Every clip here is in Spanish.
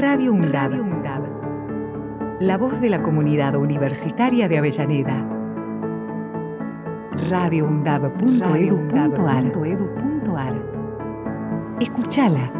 Radio UNDAB. La voz de la comunidad universitaria de Avellaneda. radioundab.edu.ar. Escúchala.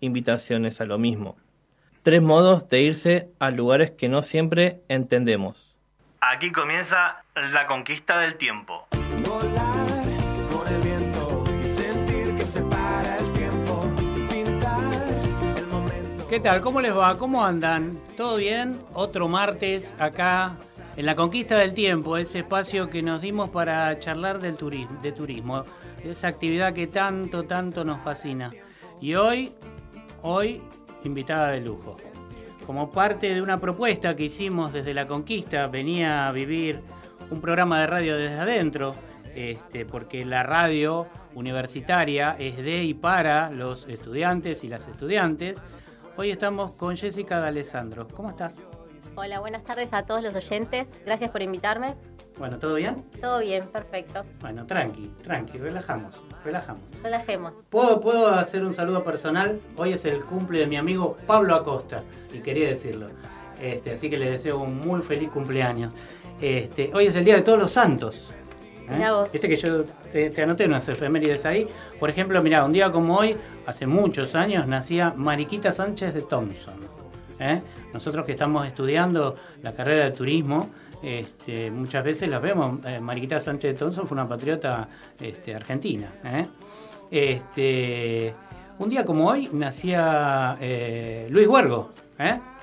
invitaciones a lo mismo. Tres modos de irse a lugares que no siempre entendemos. Aquí comienza la conquista del tiempo. Volar con el viento y sentir que se para el tiempo. Pintar el momento. ¿Qué tal? ¿Cómo les va? ¿Cómo andan? ¿Todo bien? Otro martes acá en la conquista del tiempo, ese espacio que nos dimos para charlar del turismo, de turismo, esa actividad que tanto, tanto nos fascina. Y hoy, hoy, invitada de lujo. Como parte de una propuesta que hicimos desde la conquista, venía a vivir un programa de radio desde adentro, este, porque la radio universitaria es de y para los estudiantes y las estudiantes. Hoy estamos con Jessica D'Alessandro. ¿Cómo estás? Hola, buenas tardes a todos los oyentes. Gracias por invitarme. Bueno, ¿todo bien? Todo bien, perfecto. Bueno, tranqui, tranqui, relajamos, relajamos. Relajemos. ¿Puedo, ¿Puedo hacer un saludo personal? Hoy es el cumple de mi amigo Pablo Acosta, y quería decirlo. Este, así que le deseo un muy feliz cumpleaños. Este, hoy es el Día de Todos los Santos. ¿eh? Vos. Viste que yo te, te anoté unas efemérides ahí. Por ejemplo, mira, un día como hoy, hace muchos años, nacía Mariquita Sánchez de Thompson. ¿Eh? Nosotros que estamos estudiando la carrera de turismo, este, muchas veces las vemos. Eh, Mariquita Sánchez de Thompson fue una patriota este, argentina. ¿eh? Este, un día como hoy nacía Luis Huergo,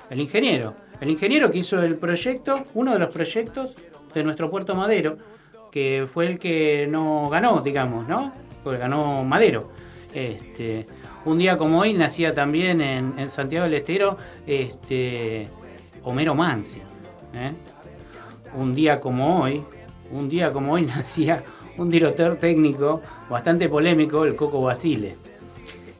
el ingeniero. El ingeniero que hizo el proyecto, uno de los proyectos de nuestro puerto Madero, que fue el que no ganó, digamos, ¿no? Porque ganó Madero. Este, un día como hoy nacía también en, en Santiago del Estero este, Homero Mansi. ¿eh? Un día como hoy, un día como hoy nacía un director técnico bastante polémico, el Coco Basile.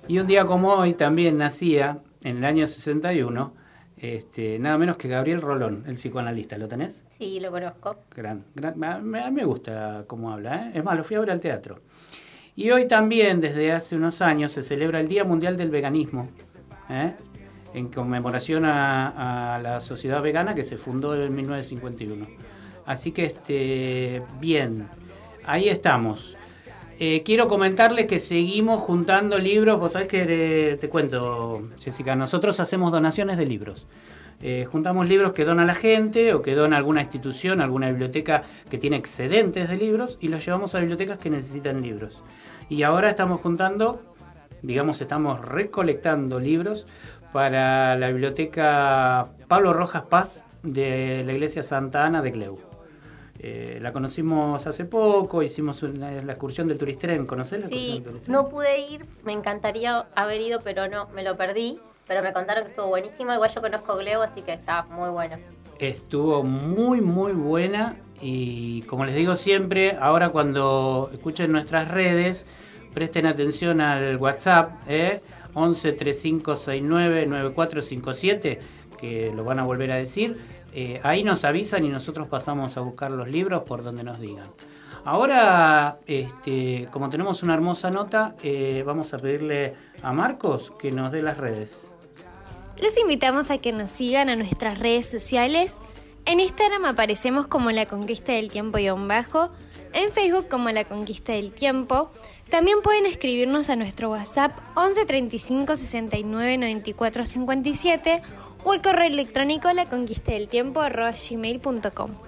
Y un día como hoy también nacía, en el año 61, este, nada menos que Gabriel Rolón, el psicoanalista. ¿Lo tenés? Sí, lo conozco. Gran, gran- mí me gusta cómo habla, ¿eh? es más, lo fui a ver al teatro. Y hoy también, desde hace unos años, se celebra el Día Mundial del Veganismo, ¿eh? en conmemoración a, la sociedad vegana que se fundó en 1951. Así que, este, bien, ahí estamos. Eh, quiero comentarles que seguimos juntando libros. Vos sabés que eh, te cuento, Jessica, nosotros hacemos donaciones de libros. Eh, juntamos libros que dona la gente o que dona alguna institución, alguna biblioteca que tiene excedentes de libros y los llevamos a bibliotecas que necesitan libros. Y ahora estamos juntando, digamos, estamos recolectando libros para la biblioteca Pablo Rojas Paz de la iglesia Santa Ana de Cleu. Eh, la conocimos hace poco, hicimos una- la excursión del Turistren. ¿Conocés la Sí, excursión del no pude ir, me encantaría haber ido, pero no, me lo perdí. Pero me contaron que estuvo buenísimo. Igual yo conozco Gleo, así que está muy bueno. Estuvo muy, muy buena y como les digo siempre, ahora cuando escuchen nuestras redes, presten atención al WhatsApp, ¿eh? 11 3569 9457, que lo van a volver a decir. Eh, ahí nos avisan y nosotros pasamos a buscar los libros por donde nos digan. Ahora, este, como tenemos una hermosa nota, eh, vamos a pedirle a Marcos que nos dé las redes. Los invitamos a que nos sigan a nuestras redes sociales. En Instagram aparecemos como La Conquista del Tiempo y bajo, en Facebook como La Conquista del Tiempo. También pueden escribirnos a nuestro WhatsApp 11 35 69 94 57 o al correo electrónico la conquista gmail.com.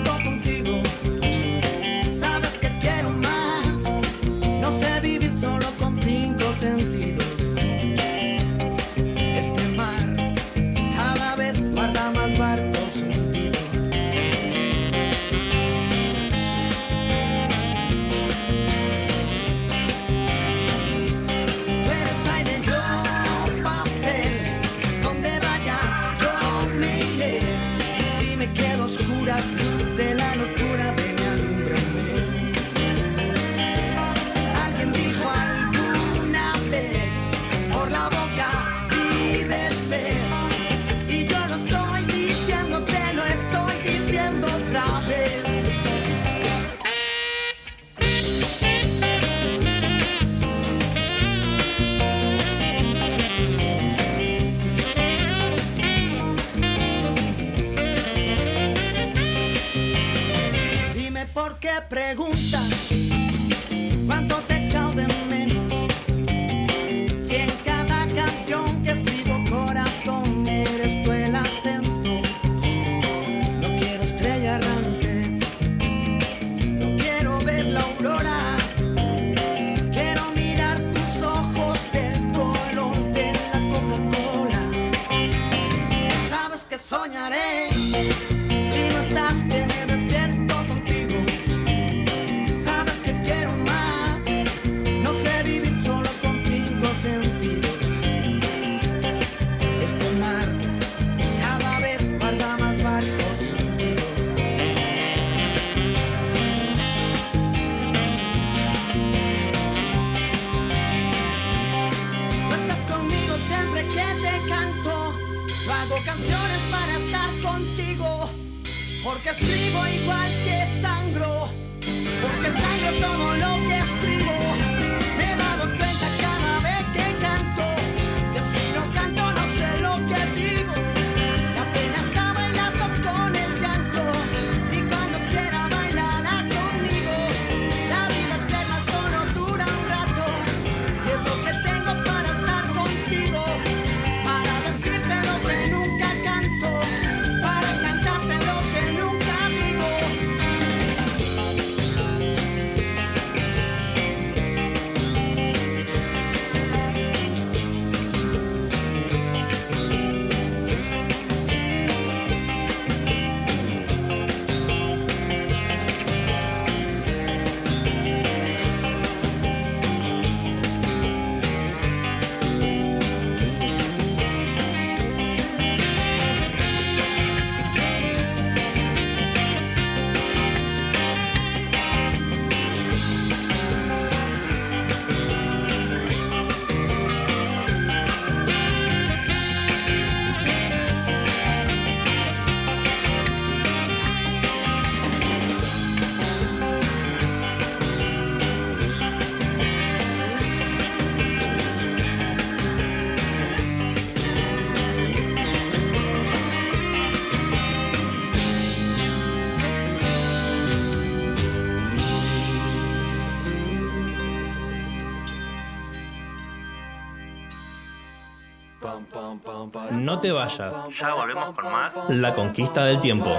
No te vayas. Ya volvemos con más. La conquista del tiempo.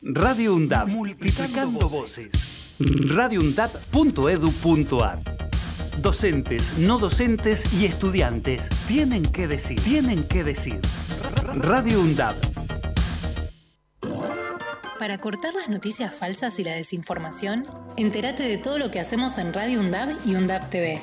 Radio UNDAP. Multiplicando voces. radioundap.edu.ar Docentes, no docentes y estudiantes tienen que decir, tienen que decir. Radio UNDAP. Para cortar las noticias falsas y la desinformación, entérate de todo lo que hacemos en Radio UNDAB y UNDAB TV.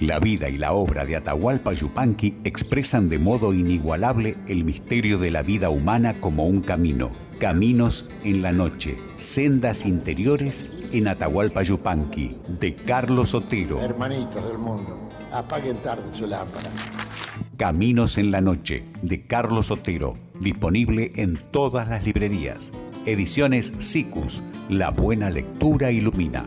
La vida y la obra de Atahualpa Yupanqui expresan de modo inigualable el misterio de la vida humana como un camino. Caminos en la noche, sendas interiores en Atahualpa Yupanqui, de Carlos Otero. Hermanitos del mundo, apaguen tarde su lámpara. Caminos en la noche, de Carlos Otero, disponible en todas las librerías. Ediciones SICUS, la buena lectura ilumina.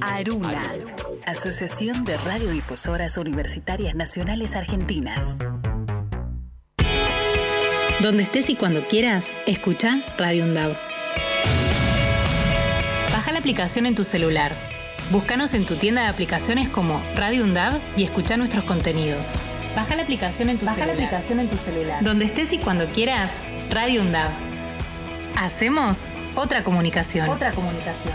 Aruna. Asociación de Radiodifusoras Universitarias Nacionales Argentinas. Donde estés y cuando quieras, escucha Radio UNDAV. Baja la aplicación en tu celular. Búscanos en tu tienda de aplicaciones como Radio UNDAV y escucha nuestros contenidos. Baja la aplicación en tu Baja la celular. aplicación en tu celular. Donde estés y cuando quieras, Radio UNDAV. Hacemos otra comunicación. Otra comunicación.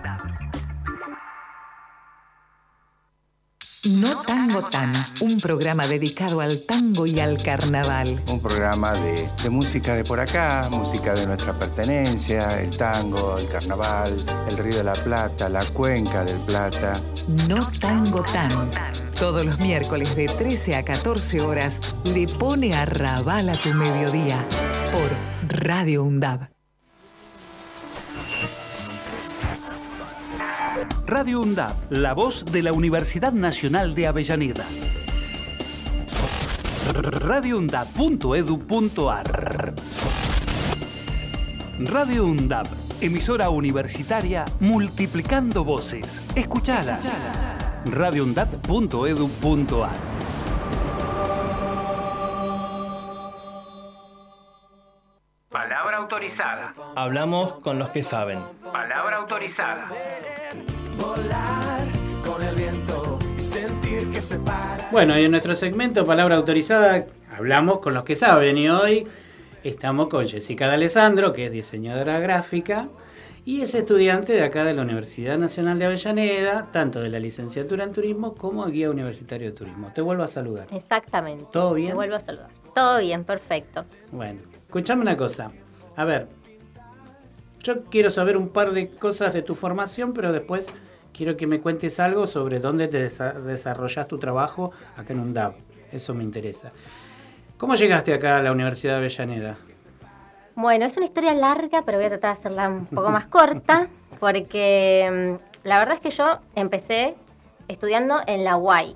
No Tango Tan, un programa dedicado al tango y al carnaval. Un programa de, de música de por acá, música de nuestra pertenencia, el tango, el carnaval, el Río de la Plata, la Cuenca del Plata. No Tango Tan. Todos los miércoles de 13 a 14 horas le pone a rabal a tu mediodía por Radio UNDAB. Radio UNDAB, la voz de la Universidad Nacional de Avellaneda. radioundab.edu.ar Radio UNDAB, emisora universitaria multiplicando voces. Escuchala. radioundab.edu.ar Palabra autorizada. Hablamos con los que saben. Palabra autorizada. Volar con el viento y sentir que se para. Bueno, y en nuestro segmento Palabra Autorizada hablamos con los que saben y hoy estamos con Jessica D'Alessandro, que es diseñadora gráfica y es estudiante de acá de la Universidad Nacional de Avellaneda, tanto de la licenciatura en turismo como guía universitario de turismo. Te vuelvo a saludar. Exactamente. ¿Todo bien? Te vuelvo a saludar. Todo bien, perfecto. Bueno, escuchame una cosa. A ver, yo quiero saber un par de cosas de tu formación, pero después quiero que me cuentes algo sobre dónde te desa- desarrollas tu trabajo acá en UNDAP. Eso me interesa. ¿Cómo llegaste acá a la Universidad de Avellaneda? Bueno, es una historia larga, pero voy a tratar de hacerla un poco más corta, porque mm, la verdad es que yo empecé estudiando en la UAI,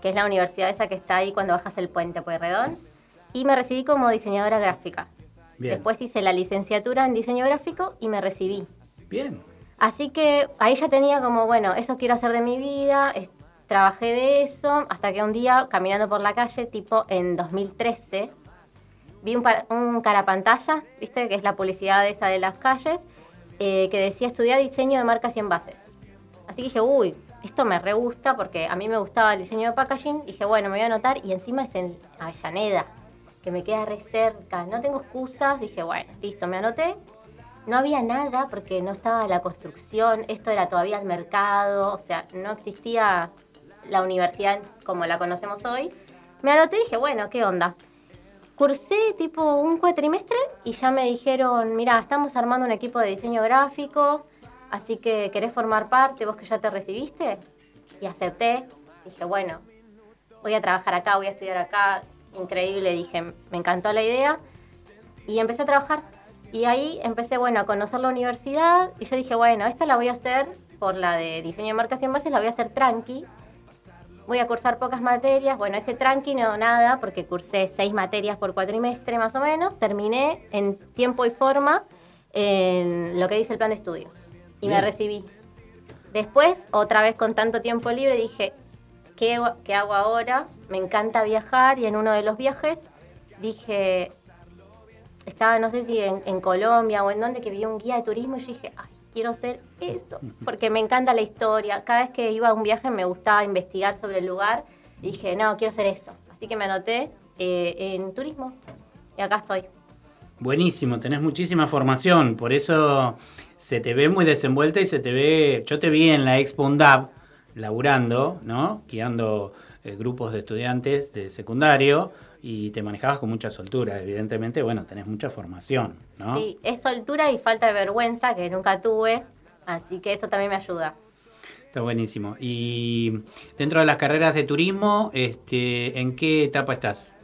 que es la universidad esa que está ahí cuando bajas el puente Pueyrredón, y me recibí como diseñadora gráfica. Bien. Después hice la licenciatura en diseño gráfico y me recibí. Bien. Así que ahí ya tenía como, bueno, eso quiero hacer de mi vida, es- trabajé de eso, hasta que un día, caminando por la calle, tipo en 2013, vi un, par- un carapantalla, ¿viste? Que es la publicidad esa de las calles, eh, que decía estudiar diseño de marcas y envases. Así que dije, uy, esto me re gusta porque a mí me gustaba el diseño de packaging. Dije, bueno, me voy a anotar y encima es en Avellaneda, que me queda re cerca. No tengo excusas. Dije, bueno, listo, me anoté. No había nada porque no estaba la construcción, esto era todavía el mercado, o sea, no existía la universidad como la conocemos hoy. Me anoté y dije, bueno, ¿qué onda? Cursé tipo un cuatrimestre y ya me dijeron, mira, estamos armando un equipo de diseño gráfico, así que querés formar parte, vos que ya te recibiste. Y acepté, dije, bueno, voy a trabajar acá, voy a estudiar acá, increíble, dije, me encantó la idea. Y empecé a trabajar. Y ahí empecé, bueno, a conocer la universidad y yo dije, bueno, esta la voy a hacer por la de diseño de marcas y envases, la voy a hacer tranqui. Voy a cursar pocas materias. Bueno, ese tranqui no nada, porque cursé seis materias por cuatrimestre más o menos. Terminé en tiempo y forma en lo que dice el plan de estudios. Y me recibí. Después, otra vez con tanto tiempo libre, dije, ¿qué, hago- qué hago ahora? Me encanta viajar y en uno de los viajes dije, estaba no sé si en, en Colombia o en donde, que vi un guía de turismo y yo dije, ay, quiero ser eso, porque me encanta la historia. Cada vez que iba a un viaje me gustaba investigar sobre el lugar y dije, no, quiero ser eso. Así que me anoté eh, en turismo y acá estoy. Buenísimo, tenés muchísima formación, por eso se te ve muy desenvuelta y se te ve, yo te vi en la Expo UNDAP laburando, ¿no? Guiando eh, grupos de estudiantes de secundario y te manejabas con mucha soltura, evidentemente, bueno, tenés mucha formación, ¿no? Sí, es soltura y falta de vergüenza que nunca tuve, así que eso también me ayuda. Está buenísimo. Y dentro de las carreras de turismo, este, ¿en qué etapa estás?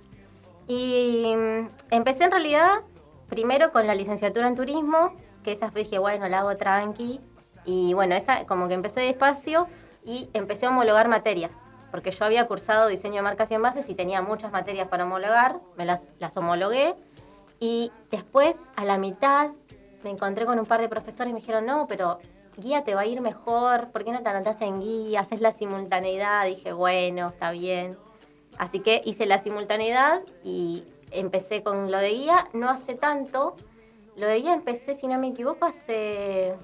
Y mm, empecé en realidad primero con la licenciatura en turismo, que esa dije, bueno, la hago tranqui. Y bueno, esa como que empecé despacio y empecé a homologar materias, porque yo había cursado diseño de marcas y envases y tenía muchas materias para homologar, me las, homologué. Y después, a la mitad, me encontré con un par de profesores y me dijeron, no, pero guía te va a ir mejor, ¿por qué no te anotás en guía? Haces la simultaneidad. Dije, bueno, está bien. Así que hice la simultaneidad y empecé con lo de guía, no hace tanto. Lo de guía empecé, si no me equivoco, hace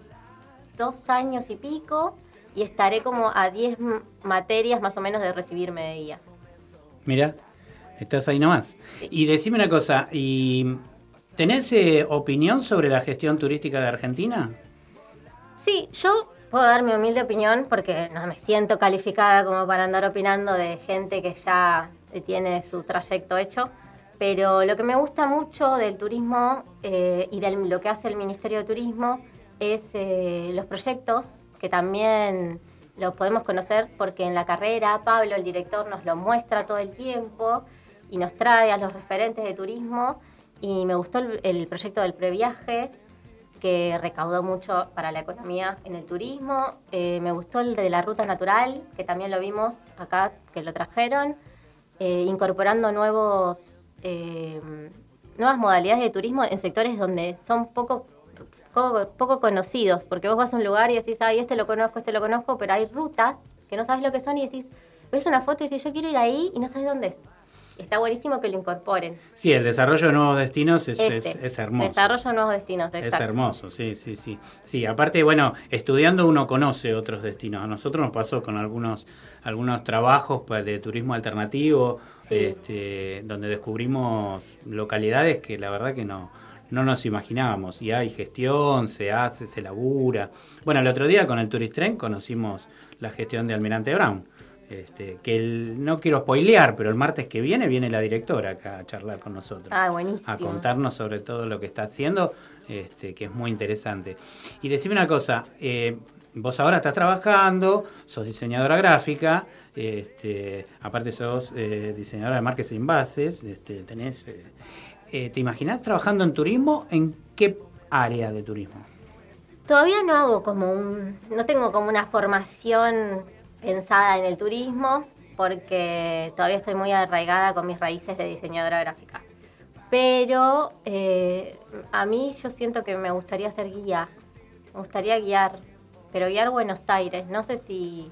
dos años y pico y estaré como a 10 m- materias más o menos de recibirme de guía. Mira, estás ahí nomás. Y decime una cosa, ¿y ¿tenés eh, opinión sobre la gestión turística de Argentina? Sí, yo puedo dar mi humilde opinión porque no me siento calificada como para andar opinando de gente que ya tiene su trayecto hecho. Pero lo que me gusta mucho del turismo eh, y de lo que hace el Ministerio de Turismo es eh, los proyectos que también los podemos conocer porque en la carrera Pablo, el director, nos lo muestra todo el tiempo y nos trae a los referentes de turismo. Y me gustó el, el proyecto del previaje, que recaudó mucho para la economía en el turismo. Eh, me gustó el de la ruta natural, que también lo vimos acá, que lo trajeron, eh, incorporando nuevos, eh, nuevas modalidades de turismo en sectores donde son poco, poco, poco conocidos, porque vos vas a un lugar y decís, ay, este lo conozco, este lo conozco, pero hay rutas que no sabes lo que son y decís, ves una foto y dices, yo quiero ir ahí y no sabes dónde es. Está buenísimo que lo incorporen. Sí, el desarrollo de nuevos destinos es, es- Este, es hermoso. Desarrollo de nuevos destinos, exacto. Es hermoso, sí, sí, sí. Sí, aparte, bueno, estudiando uno conoce otros destinos. A nosotros nos pasó con algunos, algunos trabajos de turismo alternativo, Sí. este, donde descubrimos localidades que la verdad que no, no nos imaginábamos. Y hay gestión, se hace, se labura. Bueno, el otro día con el Tourist Train conocimos la gestión de Almirante Brown. Este, que el- no quiero spoilear, pero el martes que viene viene la directora acá a charlar con nosotros Ah, buenísimo. a contarnos sobre todo lo que está haciendo, este, que es muy interesante. Y decime una cosa, eh, vos ahora estás trabajando, sos diseñadora gráfica, este, aparte sos eh, diseñadora de marcas e envases, este, tenés, eh, eh, ¿te imaginás trabajando en turismo? ¿En qué área de turismo? Todavía no hago como un, no tengo como una formación pensada en el turismo porque todavía estoy muy arraigada con mis raíces de diseñadora gráfica. Pero eh, a mí yo siento que me gustaría ser guía, me gustaría guiar, pero guiar Buenos Aires. No sé si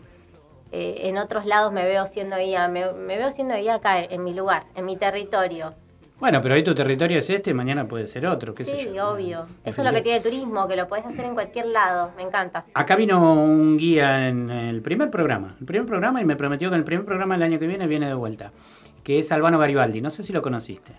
eh, en otros lados me veo siendo guía, me, me veo siendo guía acá en mi lugar, en mi territorio. Bueno, pero hoy tu territorio es este, mañana puede ser otro, qué sé Sí, yo. obvio. Eso es lo que tiene el turismo, que lo podés hacer en cualquier lado, me encanta. Acá vino un guía en el primer programa, el primer programa y me prometió que en el primer programa del año que viene viene de vuelta, que es Albano Garibaldi, no sé si lo conociste.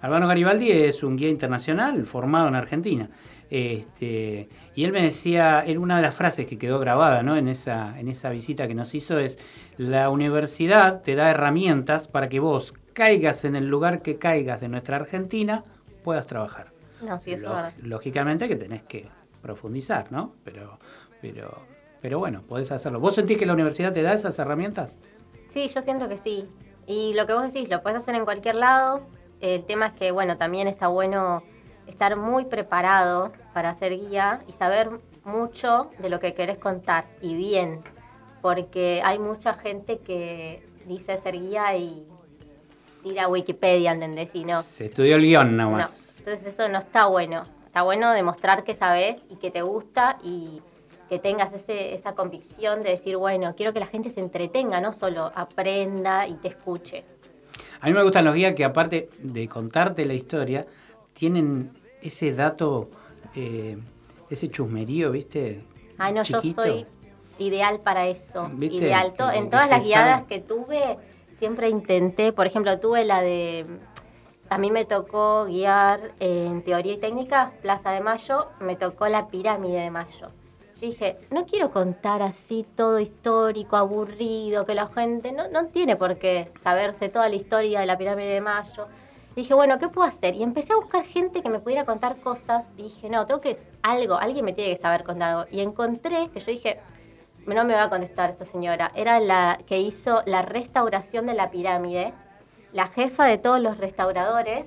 Albano Garibaldi es un guía internacional formado en Argentina. Este, y él me decía, él, una de las frases que quedó grabada ¿no? en, esa, en esa visita que nos hizo es, la universidad te da herramientas para que vos caigas en el lugar que caigas de nuestra Argentina, puedas trabajar. No, sí, eso verdad. lógicamente que tenés que profundizar, ¿no? Pero, pero, pero bueno, podés hacerlo. ¿Vos sentís que la universidad te da esas herramientas? Sí, yo siento que sí. Y lo que vos decís, lo puedes hacer en cualquier lado. El tema es que, bueno, también está bueno estar muy preparado para ser guía y saber mucho de lo que querés contar y bien. Porque hay mucha gente que dice ser guía y tira Wikipedia, ¿entendés? Y no. Se estudió el guion No, nomás. entonces eso no está bueno. Está bueno demostrar que sabes y que te gusta y que tengas ese, esa convicción de decir, bueno, quiero que la gente se entretenga, no solo aprenda y te escuche. A mí me gustan los guías que aparte de contarte la historia, tienen ese dato eh, ese chusmerío, ¿viste? Ay, no, Chiquito. yo soy ideal para eso. ¿Viste? Ideal. En todas las guiadas que tuve, siempre intenté, por ejemplo, tuve la de... A mí me tocó guiar en teoría y técnica, Plaza de Mayo, me tocó la pirámide de Mayo. Yo dije, no quiero contar así todo histórico, aburrido, que la gente no, no tiene por qué saberse toda la historia de la pirámide de Mayo. Dije, bueno, ¿qué puedo hacer? Y empecé a buscar gente que me pudiera contar cosas. Dije, no, tengo que algo, alguien me tiene que saber contar algo. Y encontré que yo dije, no me va a contestar esta señora. Era la que hizo la restauración de la pirámide, la jefa de todos los restauradores.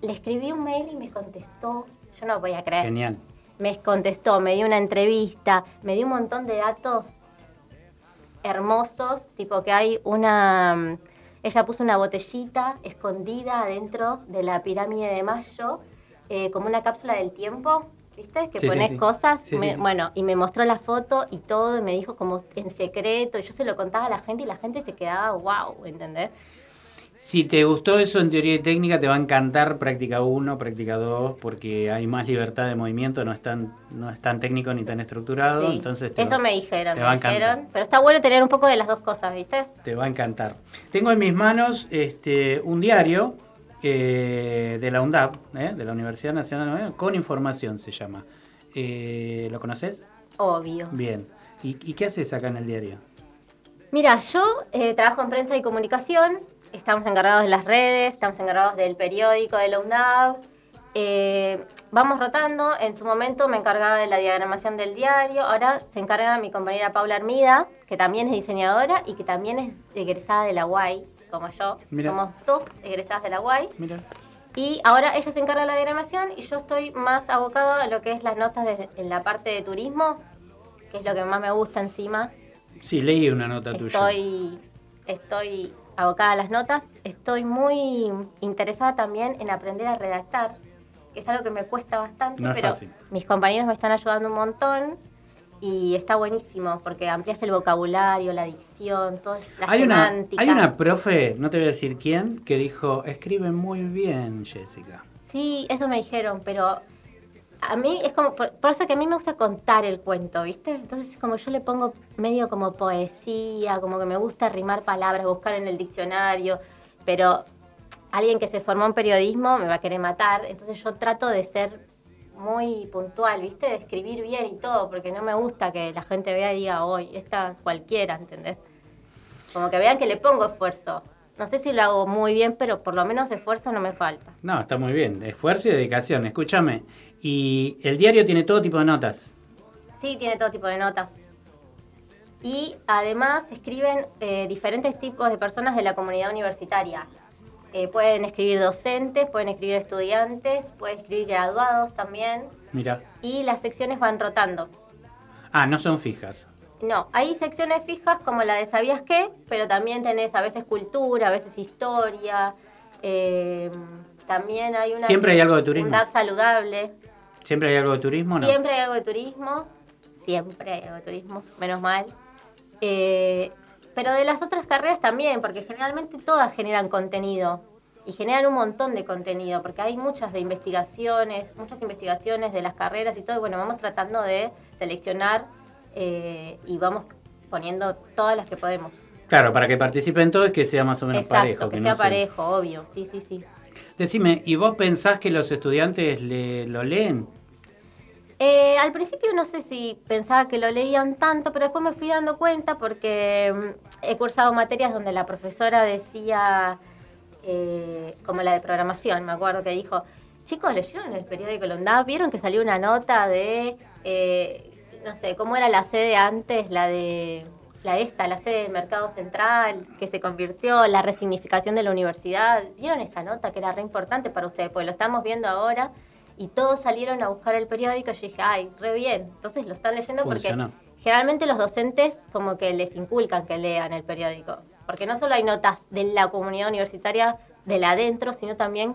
Le escribí un mail y me contestó. Yo no voy a creer. Genial. Me contestó, me dio una entrevista, me dio un montón de datos hermosos, tipo que hay una... Ella puso una botellita escondida adentro de la pirámide de Mayo, eh, como una cápsula del tiempo, ¿viste? Que Sí, pones sí. cosas. Sí, me-. Bueno, y me mostró la foto y todo, y me dijo como en secreto, y yo se lo contaba a la gente y la gente se quedaba, wow, ¿entendés? Si te gustó eso en teoría y técnica, te va a encantar práctica 1, práctica 2, porque hay más libertad de movimiento, no es tan, no es tan técnico ni tan estructurado. Sí, entonces te eso va, me dijeron, te me va dijeron. Pero está bueno tener un poco de las dos cosas, ¿viste? Te va a encantar. Tengo en mis manos este, un diario eh, de la UNDAP, eh, de la Universidad Nacional de con información se llama. Eh, ¿Lo conoces? Obvio. Bien. ¿Y, y qué haces acá en el diario? Mira, yo trabajo en prensa y comunicación, estamos encargados de las redes, estamos encargados del periódico de la UNDAV. eh, vamos rotando, en su momento me encargaba de la diagramación del diario, ahora se encarga mi compañera Paula Armida, que también es diseñadora y que también es egresada de la UAI, como yo. Mira. Somos dos egresadas de la UAI. Mira. Y ahora ella se encarga de la diagramación y yo estoy más abocado a lo que es las notas de- en la parte de turismo, que es lo que más me gusta encima. Sí, leí una nota tuya. Estoy, estoy abocada a las notas. Estoy muy interesada también en aprender a redactar, que es algo que me cuesta bastante, No pero fácil. mis compañeros me están ayudando un montón y está buenísimo porque amplias el vocabulario, la dicción, toda la Hay una, hay una profe, no te voy a decir quién, que dijo, escribe muy bien, Jessica. Sí, eso me dijeron, pero a mí es como, por, por eso que a mí me gusta contar el cuento, ¿viste? Entonces como yo le pongo medio como poesía, como que me gusta rimar palabras, buscar en el diccionario, pero alguien que se formó en periodismo me va a querer matar, entonces yo trato de ser muy puntual, ¿viste? De escribir bien y todo, porque no me gusta que la gente vea y diga, hoy, esta cualquiera, ¿entendés? Como que vean que le pongo esfuerzo. No sé si lo hago muy bien, pero por lo menos esfuerzo no me falta. No, está muy bien. Esfuerzo y dedicación. Escúchame. Y el diario tiene todo tipo de notas. Sí, tiene todo tipo de notas. Y además escriben eh, diferentes tipos de personas de la comunidad universitaria. Eh, pueden escribir docentes, pueden escribir estudiantes, pueden escribir graduados también. Mira. Y las secciones van rotando. Ah, no son fijas. No, hay secciones fijas como la de ¿Sabías qué? Pero también tenés a veces cultura, a veces historia. eh, también hay una... Siempre hay algo de turismo. Saludable. ¿Siempre hay algo de turismo no? Siempre hay algo de turismo, siempre hay algo de turismo, menos mal. Eh, pero de las otras carreras también, porque generalmente todas generan contenido y generan un montón de contenido, porque hay muchas de investigaciones, muchas investigaciones de las carreras y todo, y bueno, vamos tratando de seleccionar eh, y vamos poniendo todas las que podemos. Claro, para que participen todos que sea más o menos Exacto, parejo. que, sea sea- parejo, obvio, sí, sí, sí. Decime, ¿y vos pensás que los estudiantes le, lo leen? Eh, al principio no sé si pensaba que lo leían tanto, pero después me fui dando cuenta porque mm, he cursado materias donde la profesora decía, eh, como la de programación, me acuerdo que dijo, chicos, ¿leyeron el periódico Londá? ¿Vieron que salió una nota de, eh, no sé, cómo era la sede antes, la de, la de esta, la sede del Mercado Central, que se convirtió, la resignificación de la universidad? ¿Vieron esa nota que era re importante para ustedes? Pues lo estamos viendo ahora y todos salieron a buscar el periódico y yo dije, ay, re bien. Entonces lo están leyendo Funcionó. porque generalmente los docentes como que les inculcan que lean el periódico. Porque no solo hay notas de la comunidad universitaria de la adentro, sino también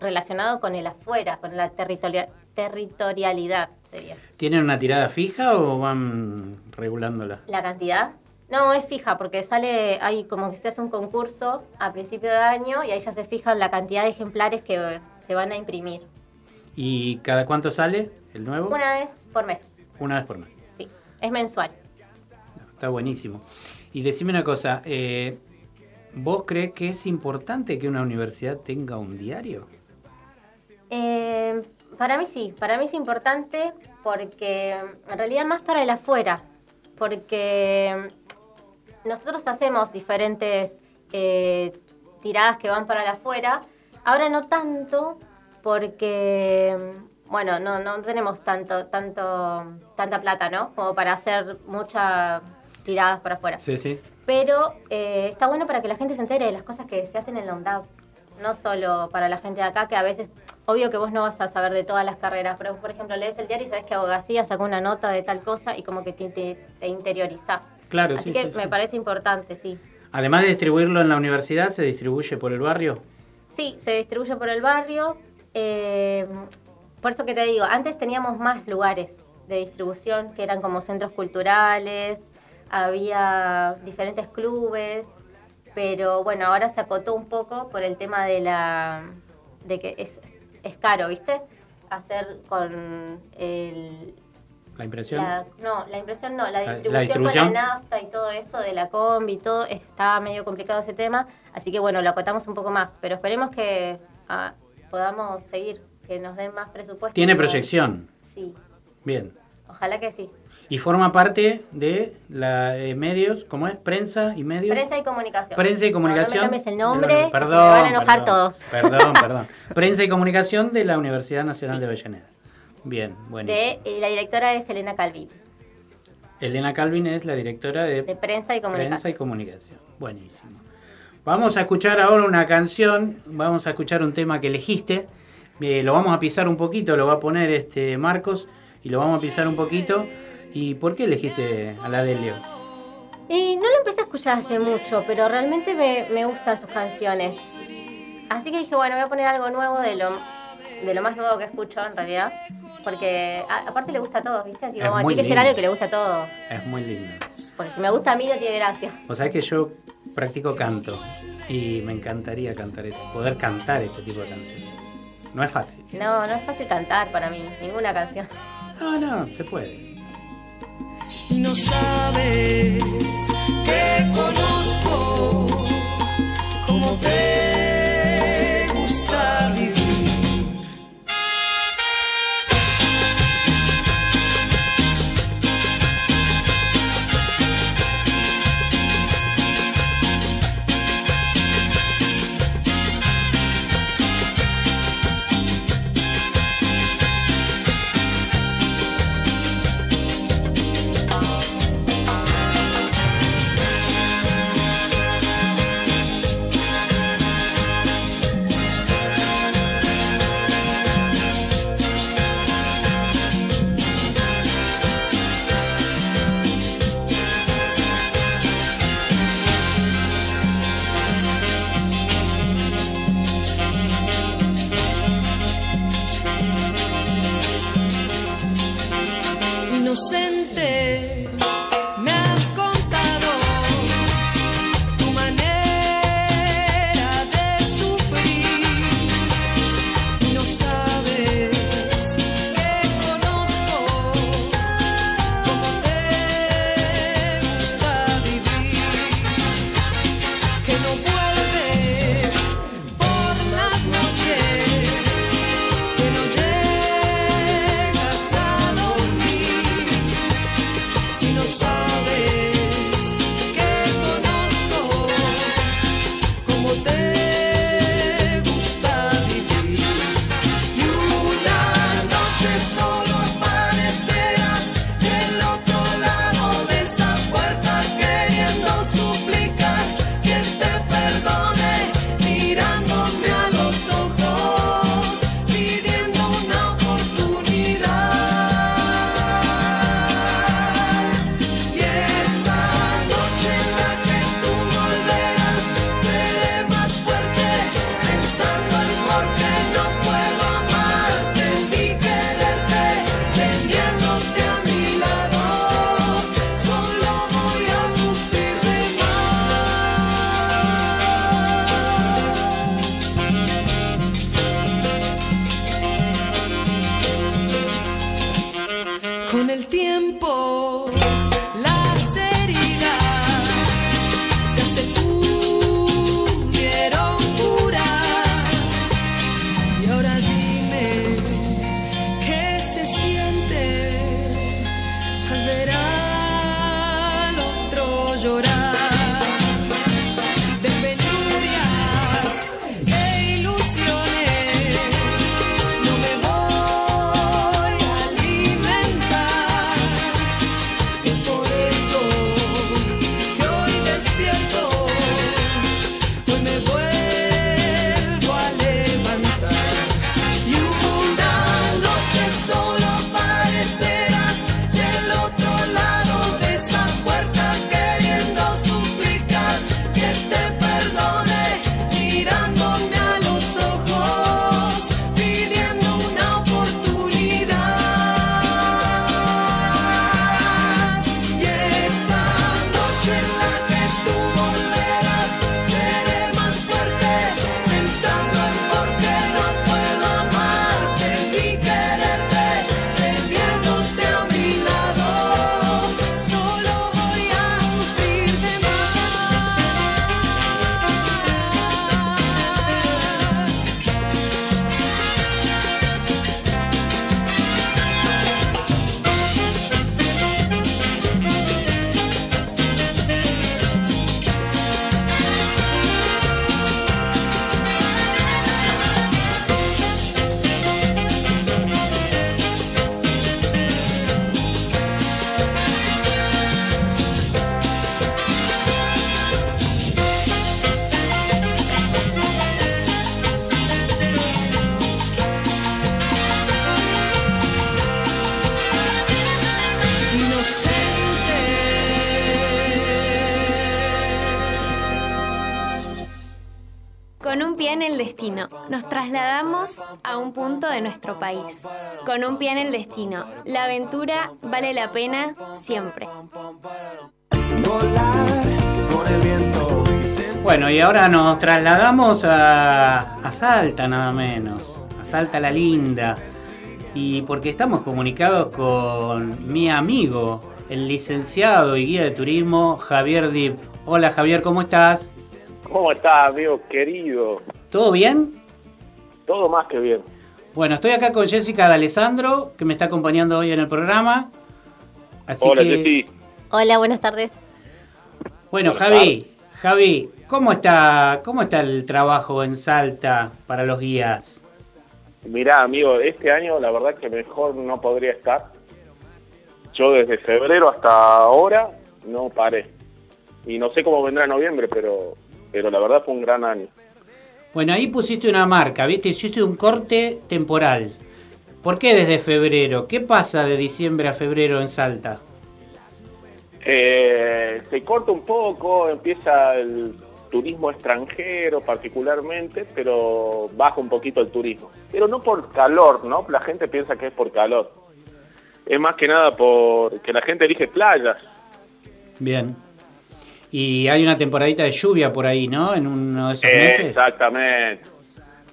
relacionado con el afuera, con la territoria- territorialidad sería. ¿Tienen una tirada fija o van regulándola? ¿La cantidad? No, es fija, porque sale, hay como que se hace un concurso a principio de año y ahí ya se fijan la cantidad de ejemplares que se van a imprimir. ¿Y cada cuánto sale el nuevo? Una vez por mes, Una vez por mes. sí. Es mensual. Está buenísimo. Y decime una cosa, eh, ¿vos crees que es importante que una universidad tenga un diario? Eh, para mí sí, para mí es importante porque en realidad más para el afuera, porque nosotros hacemos diferentes eh, tiradas que van para el afuera, ahora no tanto porque, bueno, no, no tenemos tanto, tanto, tanta plata, ¿no? Como para hacer muchas tiradas para afuera. Sí, sí. Pero eh, está bueno para que la gente se entere de las cosas que se hacen en la UNDAV. No solo para la gente de acá, que a veces, obvio que vos no vas a saber de todas las carreras, pero por ejemplo lees el diario y sabes que abogacía sacó una nota de tal cosa y como que te, te, te interiorizás. Claro, Así sí, que sí, me sí. parece importante, sí. Además de distribuirlo en la universidad, ¿se distribuye por el barrio? Sí, se distribuye por el barrio. Eh, por eso que te digo, antes teníamos más lugares de distribución que eran como centros culturales, había diferentes clubes, pero bueno, ahora se acotó un poco por el tema de la de que es, es caro, ¿viste? Hacer con el ¿La impresión? la- no, la impresión no, la distribución, la distribución. con la nafta y todo eso de la combi, todo está medio complicado ese tema, así que bueno, lo acotamos un poco más, pero esperemos que ah, podamos seguir, que nos den más presupuesto. Tiene proyección. Sí, Bien. ojalá que sí. Y forma parte de la eh, medios, ¿cómo es? Prensa y medios. Prensa y comunicación. Prensa y No, comunicación. No, me cambies el de nombre, perdón, me van a enojar perdón, todos. Perdón, perdón. Prensa y comunicación de la Universidad Nacional de Avellaneda. Bien, buenísimo. De, y la directora es Elena Calvin, Elena Calvin es la directora de, de Prensa y Prensa Comunicación. y Comunicación. Buenísimo. Vamos a escuchar ahora una canción, vamos a escuchar un tema que elegiste. Eh, lo vamos a pisar un poquito, lo va a poner este Marcos y lo vamos a pisar un poquito. ¿Y por qué elegiste a la Delio? Y no lo empecé a escuchar hace mucho, pero realmente me, me gustan sus canciones. Así que dije, bueno, voy a poner algo nuevo de lo, de lo más nuevo que escucho en realidad. Porque a- aparte le gusta a todos, ¿viste? Así Es como tiene que ser algo que le guste a todos. Es muy lindo. Porque si me gusta a mí no tiene gracia. O sea que yo practico canto y me encantaría cantar esto, poder cantar este tipo de canciones. No es fácil. No, no es fácil cantar para mí, ninguna canción. No, no, se puede. y no sabes que conozco cómo te a un punto de nuestro país. Con un pie en el destino. La aventura vale la pena siempre. Bueno, y ahora nos trasladamos a, a Salta, nada menos. A Salta la Linda. Y porque estamos comunicados con mi amigo, el licenciado y guía de turismo, Javier Dip. Hola Javier, ¿cómo estás? ¿Cómo estás, amigo querido? ¿Todo bien? Todo más que bien. Bueno, estoy acá con Jessica D'Alessandro, que me está acompañando hoy en el programa. Así Hola, que, Jessy. Hola, buenas tardes. bueno, Javi, Javi, ¿cómo está, ¿cómo está el trabajo en Salta para los guías? Mirá, amigo, este año la verdad que mejor no podría estar. Yo desde febrero hasta ahora no paré. Y no sé cómo vendrá noviembre, pero, pero la verdad fue un gran año. Bueno, ahí pusiste una marca, ¿viste? Hiciste un corte temporal. ¿Por qué desde febrero? ¿Qué pasa de diciembre a febrero en Salta? Eh, se corta un poco, empieza el turismo extranjero particularmente, pero baja un poquito el turismo. Pero no por calor, ¿no? La gente piensa que es por calor. Es más que nada porque la gente elige playas. Bien. Y hay una temporadita de lluvia por ahí, ¿no? En uno de esos meses. Exactamente,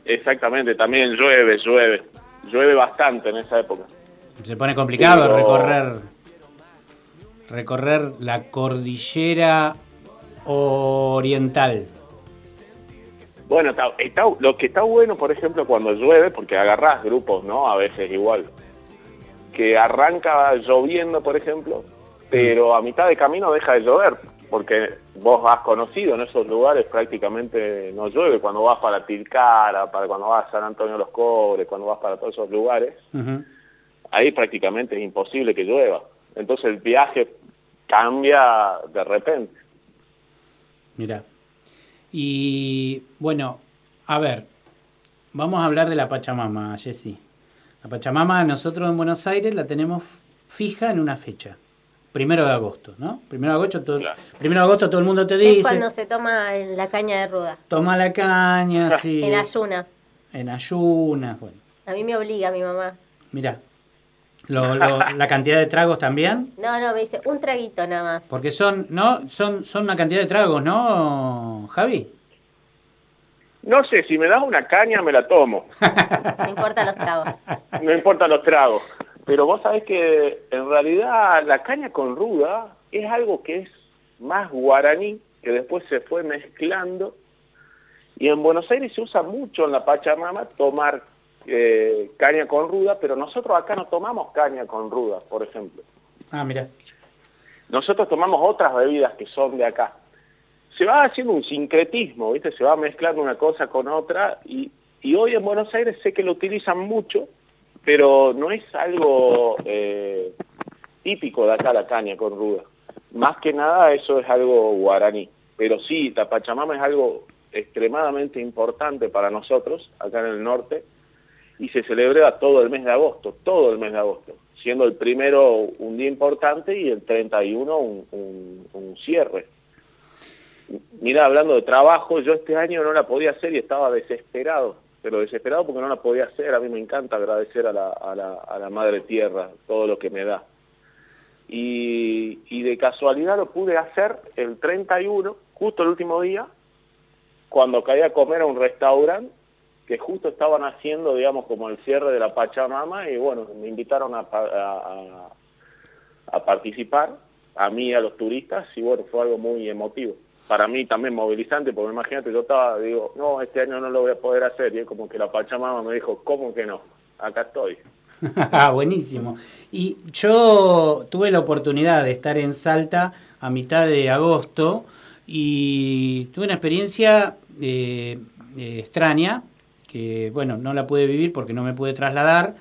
exactamente. También llueve, llueve. Llueve bastante en esa época. Se pone complicado Pero- recorrer recorrer la cordillera oriental. Bueno, está, está- lo que está bueno, por ejemplo, cuando llueve, porque agarrás grupos, ¿no? A veces igual. Que arranca lloviendo, por ejemplo, pero a mitad de camino deja de llover, porque vos has conocido en esos lugares prácticamente no llueve. Cuando vas para Tilcara, para cuando vas a San Antonio de los Cobres, cuando vas para todos esos lugares, ahí prácticamente es imposible que llueva. Entonces el viaje cambia de repente. Mira. Y bueno, a ver, vamos a hablar de la Pachamama, Jessy. La Pachamama nosotros en Buenos Aires la tenemos fija en una fecha. Primero de agosto, ¿no? Primero de agosto todo, primero de agosto todo el mundo te Es dice, cuando se toma la caña de ruda. toma la caña, sí, En ayunas. en ayunas, bueno. A mí me obliga mi mamá. Mira, lo- lo- la cantidad de tragos también, No, no, me dice un traguito nada más. porque son, ¿no? Son, son una cantidad de tragos, ¿no, Javi? No sé, si me das una caña me la tomo. No importa los tragos. no importa los tragos. Pero vos sabés que en realidad la caña con ruda es algo que es más guaraní, que después se fue mezclando. Y en Buenos Aires se usa mucho en la Pachamama tomar eh, caña con ruda, pero nosotros acá no tomamos caña con ruda, por ejemplo. Ah, mira. Nosotros tomamos otras bebidas que son de acá. Se va haciendo un sincretismo, ¿viste? Se va mezclando una cosa con otra y, y hoy en Buenos Aires sé que lo utilizan mucho, pero no es algo eh, típico de acá la caña con ruda. Más que nada eso es algo guaraní. Pero sí, la Pachamama es algo extremadamente importante para nosotros acá en el norte y se celebra todo el mes de agosto, todo el mes de agosto, siendo el primero un día importante y el 31 un, un, un cierre. Mira, hablando de trabajo, yo este año no la podía hacer y estaba desesperado, pero desesperado porque no la podía hacer. A mí me encanta agradecer a la, a la, a la Madre Tierra todo lo que me da. Y, y de casualidad lo pude hacer el 31, justo el último día, cuando caí a comer a un restaurante que justo estaban haciendo, digamos, como el cierre de la Pachamama y bueno, me invitaron a, a- a participar, a mí y a los turistas, y bueno, fue algo muy emotivo. Para mí también movilizante, porque imagínate, yo estaba, digo, no, este año no lo voy a poder hacer, y es como que la Pachamama me dijo, ¿cómo que no? Acá estoy. Ah, Buenísimo. Y yo tuve la oportunidad de estar en Salta a mitad de agosto y tuve una experiencia eh, eh, extraña, que bueno, no la pude vivir porque no me pude trasladar,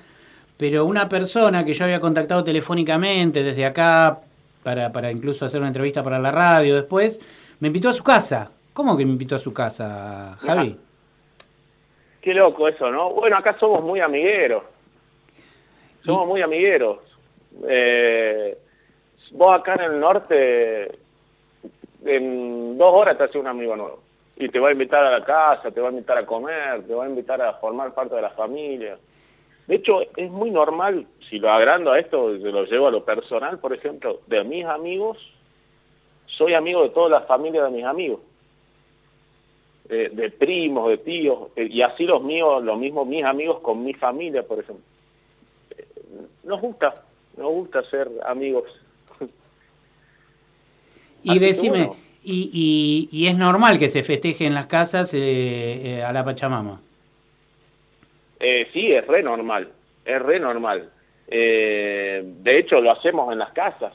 pero una persona que yo había contactado telefónicamente desde acá para, para incluso hacer una entrevista para la radio después, me invitó a su casa. ¿Cómo que me invitó a su casa, Javi? Qué loco eso, ¿no? Bueno, acá somos muy amigueros. Somos muy amigueros. Eh, vos acá en el norte, en dos horas te haces un amigo nuevo. Y te va a invitar a la casa, te va a invitar a comer, te va a invitar a formar parte de la familia. De hecho, es muy normal, si lo agrando a esto, se lo llevo a lo personal, por ejemplo, de mis amigos, soy amigo de toda la familia de mis amigos. Eh, de primos, de tíos, eh, y así los míos, lo mismo mis amigos con mi familia, por ejemplo. Eh, nos gusta, nos gusta ser amigos. Y Así decime, bueno. y, y- y es normal que se festeje en las casas eh, eh, a la Pachamama? Eh, sí, es re normal, es re normal. Eh, de hecho, lo hacemos en las casas,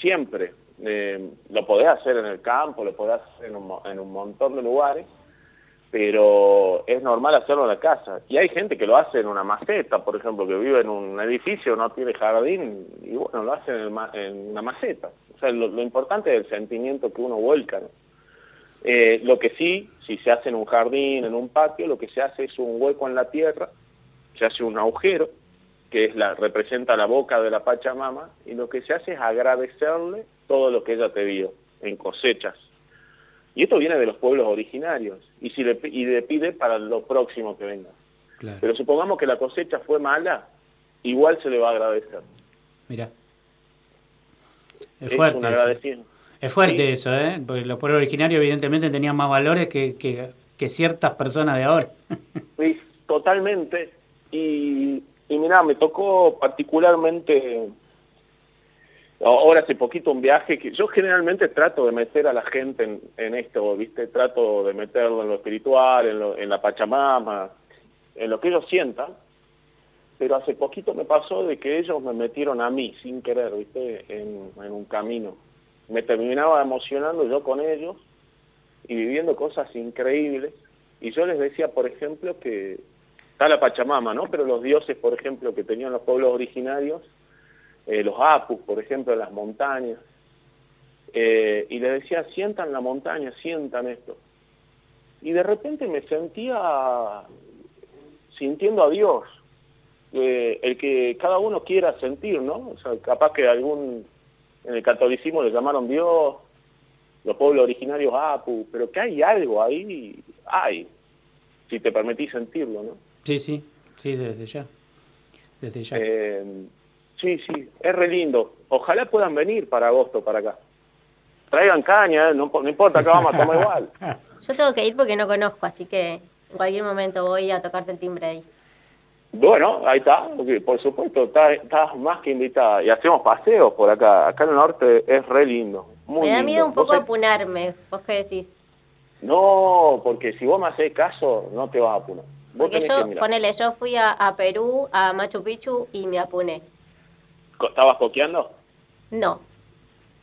siempre. Eh, lo podés hacer en el campo, lo podés hacer en un, en un montón de lugares, pero es normal hacerlo en la casa. Y hay gente que lo hace en una maceta, por ejemplo, que vive en un edificio, no tiene jardín, y bueno, lo hace en una maceta. O sea, lo, lo importante es el sentimiento que uno vuelca, ¿no? Eh, lo que sí, si se hace en un jardín, en un patio, lo que se hace es un hueco en la tierra, se hace un agujero, que es la, representa la boca de la Pachamama, y lo que se hace es agradecerle todo lo que ella te dio en cosechas. Y esto viene de los pueblos originarios, y, si le, y le pide para lo próximo que venga. Claro. Pero supongamos que la cosecha fue mala, igual se le va a agradecer. Mira. Es Es fuerte. eso. Es fuerte Sí. eso, ¿eh? Porque los pueblos originarios evidentemente tenían más valores que, que, que ciertas personas de ahora. Sí, totalmente. Y, y mira, me tocó particularmente ahora hace poquito un viaje que yo generalmente trato de meter a la gente en, esto, ¿viste? Trato de meterlo en lo espiritual, en, lo- en la Pachamama, en lo que ellos sientan. Pero hace poquito me pasó de que ellos me metieron a mí sin querer, ¿viste? En, en un camino. Me terminaba emocionando yo con ellos y viviendo cosas increíbles. Y yo les decía, por ejemplo, que está la Pachamama, ¿no? Pero los dioses, por ejemplo, que tenían los pueblos originarios, eh, los apus, por ejemplo, en las montañas. Eh, y les decía, sientan la montaña, sientan esto. Y de repente me sentía sintiendo a Dios, eh, el que cada uno quiera sentir, ¿no? O sea, capaz que algún, en el catolicismo le llamaron Dios, los pueblos originarios Apu, pero que hay algo ahí, hay, si te permitís sentirlo, ¿no? Sí, sí, sí, desde ya. Desde ya. Eh, sí, sí, es re lindo. Ojalá puedan venir para agosto para acá. Traigan caña, ¿eh? no, no importa, acá vamos a tomar igual. Yo tengo que ir porque no conozco, así que en cualquier momento voy a tocarte el timbre ahí. Bueno, ahí está, porque, por supuesto, estás más que invitada. Y hacemos paseos por acá. Acá en el norte es re lindo. Muy me da lindo. miedo un poco apunarme. ¿Vos qué decís? No, porque si vos me haces caso, no te vas a apunar. Vos Porque yo, ponele, yo fui a, a Perú, a Machu Picchu y me apuné. ¿Estabas coqueando? No.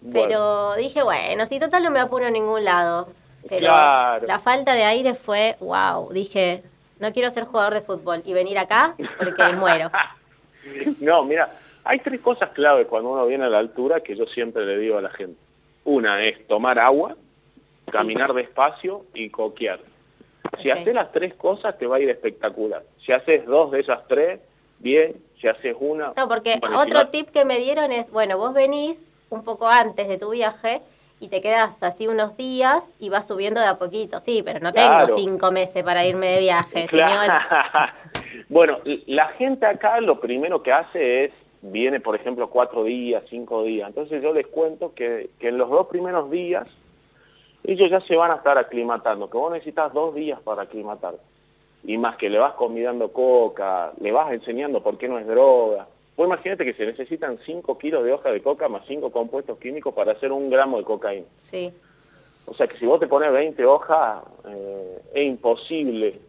Bueno. Pero dije, bueno, si total no me apuro a ningún lado. Pero Claro. la falta de aire fue, wow. Dije, no quiero ser jugador de fútbol y venir acá porque muero. No, mira, hay tres cosas clave cuando uno viene a la altura que yo siempre le digo a la gente. Una es tomar agua, caminar despacio y coquear. Si haces las tres cosas te va a ir espectacular. Si haces dos de esas tres, bien. Si haces una... No, porque bueno, y si otro tip que me dieron es, bueno, vos venís un poco antes de tu viaje y te quedas así unos días y vas subiendo de a poquito. Sí, pero no Claro. tengo cinco meses para irme de viaje, señor. Claro. bueno, la gente acá lo primero que hace es, viene por ejemplo cuatro días, cinco días. Entonces yo les cuento que, que en los dos primeros días ellos ya se van a estar aclimatando, que vos necesitas dos días para aclimatar. Y más que le vas convidando coca, le vas enseñando por qué no es droga. Vos imagínate que se necesitan 5 kilos de hoja de coca más 5 compuestos químicos para hacer un gramo de cocaína. Sí. O sea que si vos te pones 20 hojas, eh, es imposible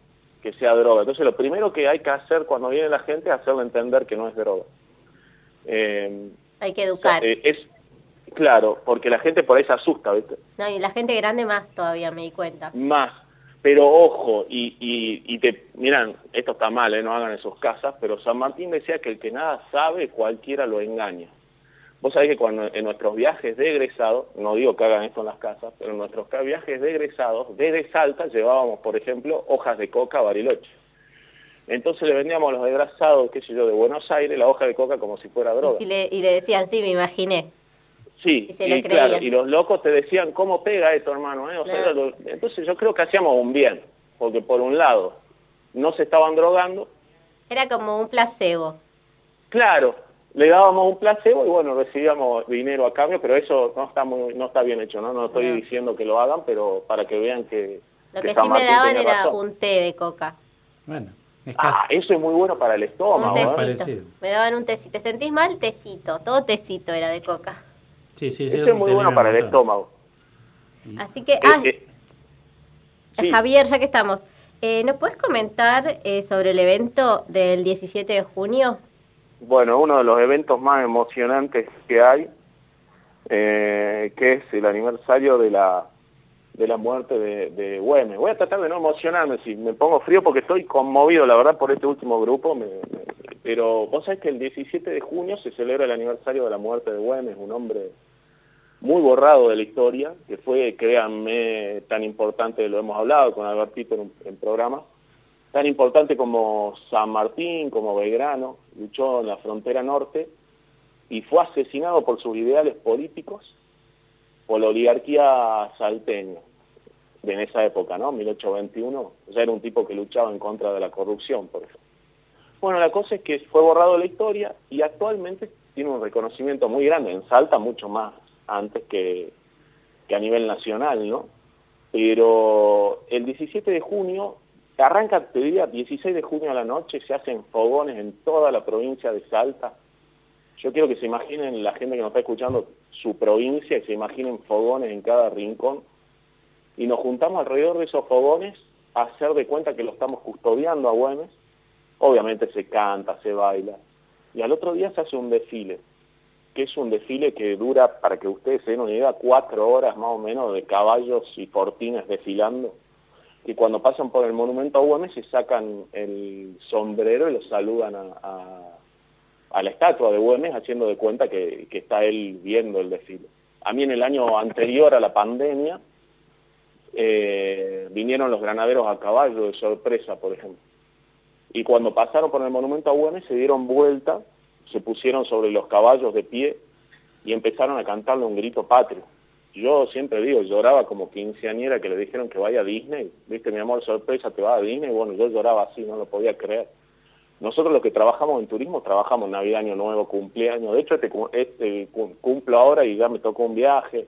que sea droga. Entonces lo primero que hay que hacer cuando viene la gente es hacerle entender que no es droga. Eh, Hay que educar. eh, es claro, porque la gente por ahí se asusta, ¿viste? No, y la gente grande más todavía, me di cuenta. Más. Pero ojo, y, y, y te, miran, esto está mal, ¿eh? no hagan en sus casas, pero San Martín decía que el que nada sabe, cualquiera lo engaña. Vos sabés que cuando en nuestros viajes de egresados, no digo que hagan esto en las casas, pero en nuestros viajes de egresados, desde Salta llevábamos, por ejemplo, hojas de coca a Bariloche. Entonces le vendíamos a los egresados, qué sé yo, de Buenos Aires, la hoja de coca como si fuera Y, droga. si le, y le decían, sí, me imaginé. Sí, Y claro, y los locos te decían, ¿cómo pega esto, hermano? eh?". O sea, Claro. lo- entonces yo creo que hacíamos un bien, porque por un lado, no se estaban drogando, Era como un placebo. claro, le dábamos un placebo y bueno, recibíamos dinero a cambio, pero eso no está muy, no está bien hecho, ¿no? No estoy No. diciendo que lo hagan, pero para que vean que... Lo que sí me daban era razón. un té de coca. Bueno, es Ah, eso es muy bueno para el estómago, un ¿eh? Me daban un tecito. ¿Te sentís mal? Tecito. Todo tecito era de coca. Sí, sí, Eso es muy bueno para el estómago. Así que, Eh, ah, eh, sí. Javier, ya que estamos, eh, ¿nos puedes comentar eh, sobre el evento del 17 de junio? Bueno, uno de los eventos más emocionantes que hay, eh, que es el aniversario de la de la muerte de, de Güemes. Voy a tratar de no emocionarme, si me pongo frío porque estoy conmovido, la verdad, por este último grupo, me- me- pero vos sabés que el 17 de junio se celebra el aniversario de la muerte de Güemes, un hombre muy borrado de la historia, que fue, créanme, tan importante, lo hemos hablado con Albertito en, en programa, tan importante como San Martín, como Belgrano, luchó en la frontera norte y fue asesinado por sus ideales políticos por la oligarquía salteña de en esa época, ¿no? 1821, o sea, era un tipo que luchaba en contra de la corrupción, por ejemplo. Bueno, la cosa es que fue borrado de la historia y actualmente tiene un reconocimiento muy grande, en Salta mucho más antes que, que a nivel nacional, ¿no? Pero el 17 de junio, arranca, te diría, 16 de junio a la noche, se hacen fogones en toda la provincia de Salta. Yo quiero que se imaginen, la gente que nos está escuchando, su provincia, y se imaginen fogones en cada rincón. Y nos juntamos alrededor de esos fogones a hacer de cuenta que lo estamos custodiando a Güemes. Obviamente se canta, se baila. Y al otro día se hace un desfile, que es un desfile que dura, para que ustedes se den una idea, cuatro horas más o menos de caballos y fortines desfilando. Y cuando pasan por el monumento a Güemes se sacan el sombrero y lo saludan a, a- a la estatua de Güemes haciendo de cuenta que, que está él viendo el desfile. A mí en el año anterior a la pandemia eh, vinieron los granaderos a caballo de sorpresa, por ejemplo. Y cuando pasaron por el monumento a Güemes se dieron vuelta, se pusieron sobre los caballos de pie y empezaron a cantarle un grito patrio. Yo siempre digo, lloraba como quinceañera que le dijeron que vaya a Disney, viste mi amor, sorpresa, te va a Disney, bueno, yo lloraba así, no lo podía creer. Nosotros los que trabajamos en turismo trabajamos Navidad, Año Nuevo, cumpleaños. De hecho, este, este cu- cumplo ahora y ya me tocó un viaje.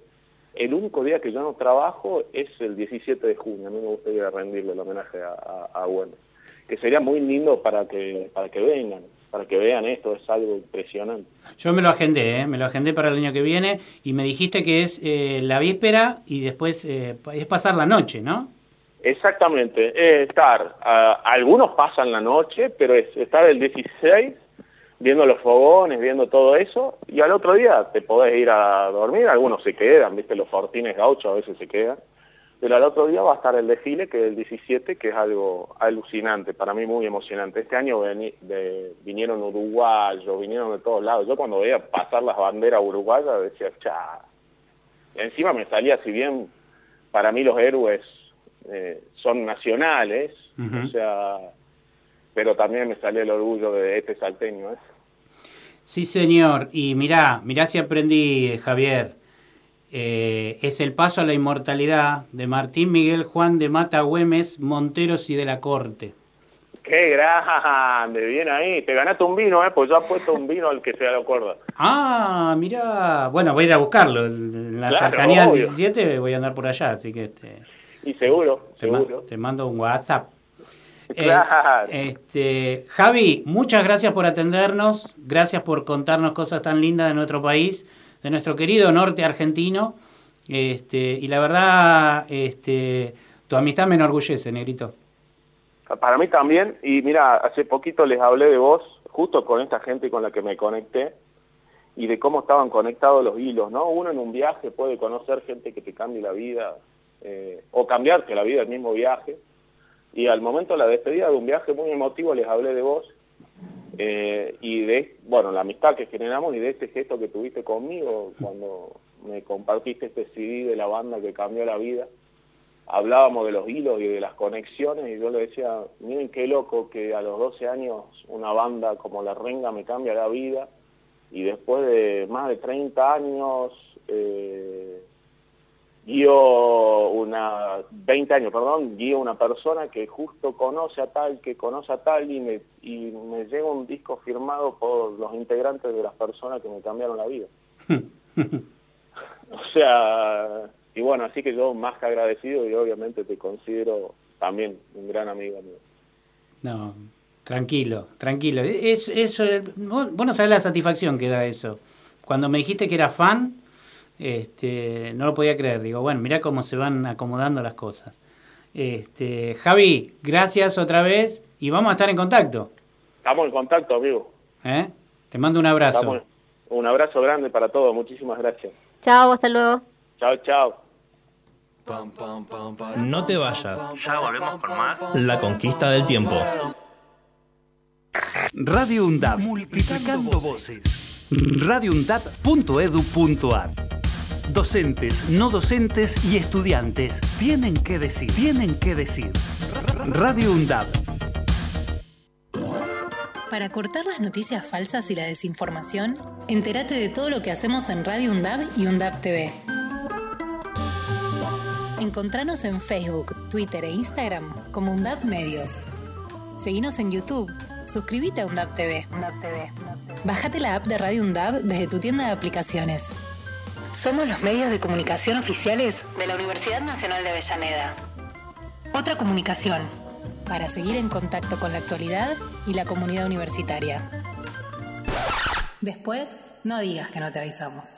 El único día que yo no trabajo es el 17 de junio. A mí me gustaría rendirle el homenaje a, a, a Güemes. Que sería muy lindo para que, para que vengan, para que vean esto. Es algo impresionante. Yo me lo agendé, ¿eh? me lo agendé para el año que viene y me dijiste que es eh, la víspera y después eh, es pasar la noche, ¿no? Exactamente, es estar, algunos pasan la noche, pero es estar el 16 viendo los fogones, viendo todo eso, y al otro día te podés ir a dormir, algunos se quedan, viste, los fortines gauchos a veces se quedan, pero al otro día va a estar el desfile, que es el 17, que es algo alucinante, para mí muy emocionante. Este año de- vinieron uruguayos, vinieron de todos lados, yo cuando veía pasar las banderas uruguayas decía, cha, encima me salía, si bien para mí los héroes eh, son nacionales, o sea, pero también me sale el orgullo de este salteño. ¿eh? Sí, señor. Y mirá, mirá si aprendí, Javier. Eh, es el paso a la inmortalidad de Martín Miguel Juan de Mata Güemes, Monteros y de la Corte. ¡Qué grande! Bien ahí. Te ganaste un vino, ¿eh? Pues yo puesto un vino al que se lo acuerda. Ah, mirá. Bueno, voy a ir a buscarlo. En la Claro, cercanía del obvio. 17 voy a andar por allá, así que este, Y seguro, te, ma- seguro. te mando un WhatsApp. Eh, Claro. este, Javi, muchas gracias por atendernos, gracias por contarnos cosas tan lindas de nuestro país, de nuestro querido norte argentino. Este, y la verdad, este, tu amistad me enorgullece, Negrito. Para mí también, y mira, hace poquito les hablé de vos, justo con esta gente con la que me conecté, y de cómo estaban conectados los hilos, ¿no? Uno en un viaje puede conocer gente que te cambie la vida, eh, o cambiarte la vida el mismo viaje, y al momento de la despedida de un viaje muy emotivo les hablé de vos, eh, y de, bueno, la amistad que generamos y de este gesto que tuviste conmigo cuando me compartiste este CD de la banda que cambió la vida hablábamos de los hilos y de las conexiones y yo le decía, miren qué loco que a los 12 años una banda como La Renga me cambia la vida y después de más de 30 años eh, guío una, 20 años, perdón, guío una persona que justo conoce a tal, que conoce a tal y me, y me llega un disco firmado por los integrantes de las personas que me cambiaron la vida. o sea, y bueno, así que yo más que agradecido y obviamente te considero también un gran amigo mío. No, tranquilo, tranquilo. Es, eso, vos, vos no sabés la satisfacción que da eso. Cuando me dijiste que era fan, este, no lo podía creer. Digo, bueno, mirá cómo se van acomodando las cosas. Este, Javi, gracias otra vez y vamos a estar en contacto. Estamos en contacto, amigo. ¿eh? Te mando un abrazo. Estamos- un abrazo grande para todos, muchísimas gracias. Chao, hasta luego. Chao, chao. No te vayas. Ya volvemos con más. La conquista del tiempo. Radio UNDAP. Multiplicando voces. radioundap.edu.ar Docentes, no docentes y estudiantes tienen que decir, tienen que decir. Radio UNDAP. Para cortar las noticias falsas y la desinformación, entérate de todo lo que hacemos en Radio UNDAB y UNDAB TV. Encontranos en Facebook, Twitter e Instagram como UNDAB Medios. Seguinos en YouTube. Suscríbete a UNDAB TV. Bájate la app de Radio UNDAB desde tu tienda de aplicaciones. Somos los medios de comunicación oficiales de la Universidad Nacional de Avellaneda. Otra comunicación para seguir en contacto con la actualidad y la comunidad universitaria. Después, no digas que no te avisamos.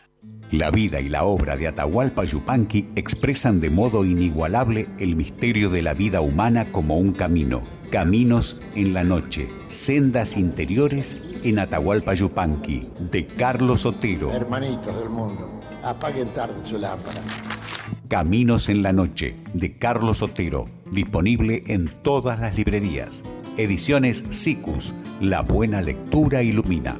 La vida y la obra de Atahualpa Yupanqui expresan de modo inigualable el misterio de la vida humana como un camino. Caminos en la noche, sendas interiores en Atahualpa Yupanqui, de Carlos Otero. Hermanitos del mundo, apaguen tarde su lámpara. Caminos en la noche, de Carlos Otero, disponible en todas las librerías. Ediciones SICUS, la buena lectura ilumina.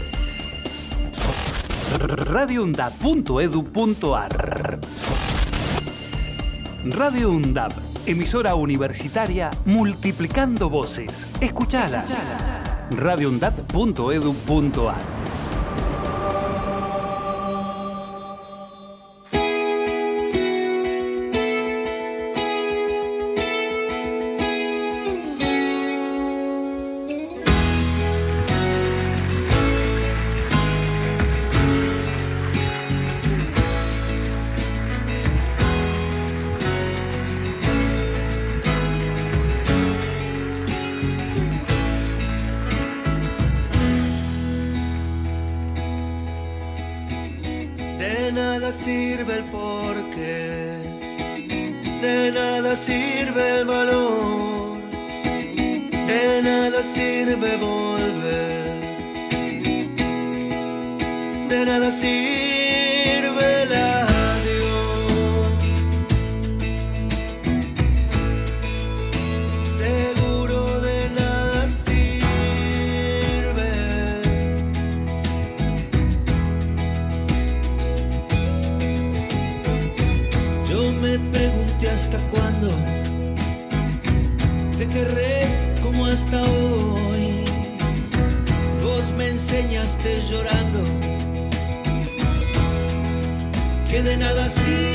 radioundap.edu.ar Radio UNDAP, emisora universitaria multiplicando voces. Escuchala. radioundap.edu.ar De nada sirve el porqué, de nada sirve el valor, de nada sirve volver, de nada sirve hasta hoy. Vos me enseñaste llorando que de nada sirve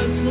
siempre